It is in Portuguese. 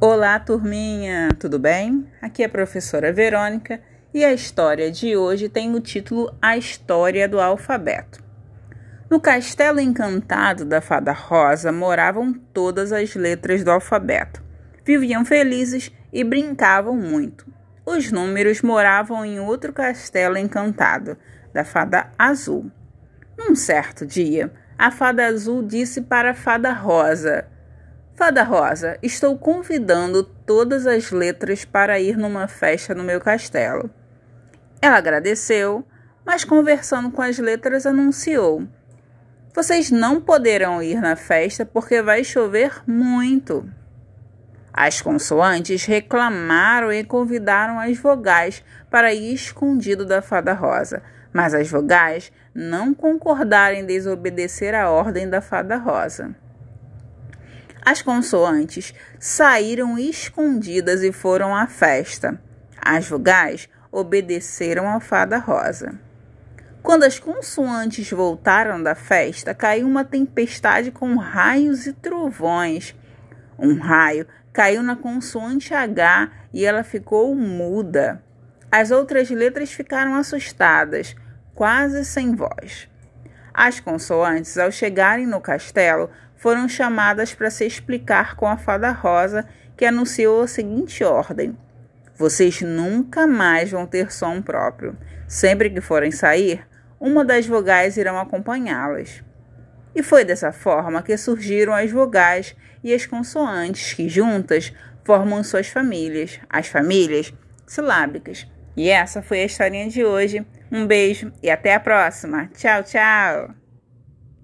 Olá, turminha, tudo bem? Aqui é a professora Verônica e a história de hoje tem o título A História do Alfabeto. No castelo encantado da Fada Rosa moravam todas as letras do alfabeto. Viviam felizes e brincavam muito. Os números moravam em outro castelo encantado, da Fada Azul. Num certo dia, a Fada Azul disse para a Fada Rosa: Fada Rosa, estou convidando todas as letras para ir numa festa no meu castelo. Ela agradeceu, mas conversando com as letras anunciou: Vocês não poderão ir na festa porque vai chover muito. As consoantes reclamaram e convidaram as vogais para ir escondido da Fada Rosa, mas as vogais não concordaram em desobedecer a ordem da Fada Rosa. As consoantes saíram escondidas e foram à festa. As vogais obedeceram à fada rosa. Quando as consoantes voltaram da festa, caiu uma tempestade com raios e trovões. Um raio caiu na consoante H e ela ficou muda. As outras letras ficaram assustadas, quase sem voz. As consoantes, ao chegarem no castelo, foram chamadas para se explicar com a fada rosa, que anunciou a seguinte ordem: Vocês nunca mais vão ter som próprio. Sempre que forem sair, uma das vogais irão acompanhá-las. E foi dessa forma que surgiram as vogais e as consoantes, que juntas formam suas famílias, as famílias silábicas. E essa foi a historinha de hoje. Um beijo e até a próxima. Tchau, tchau!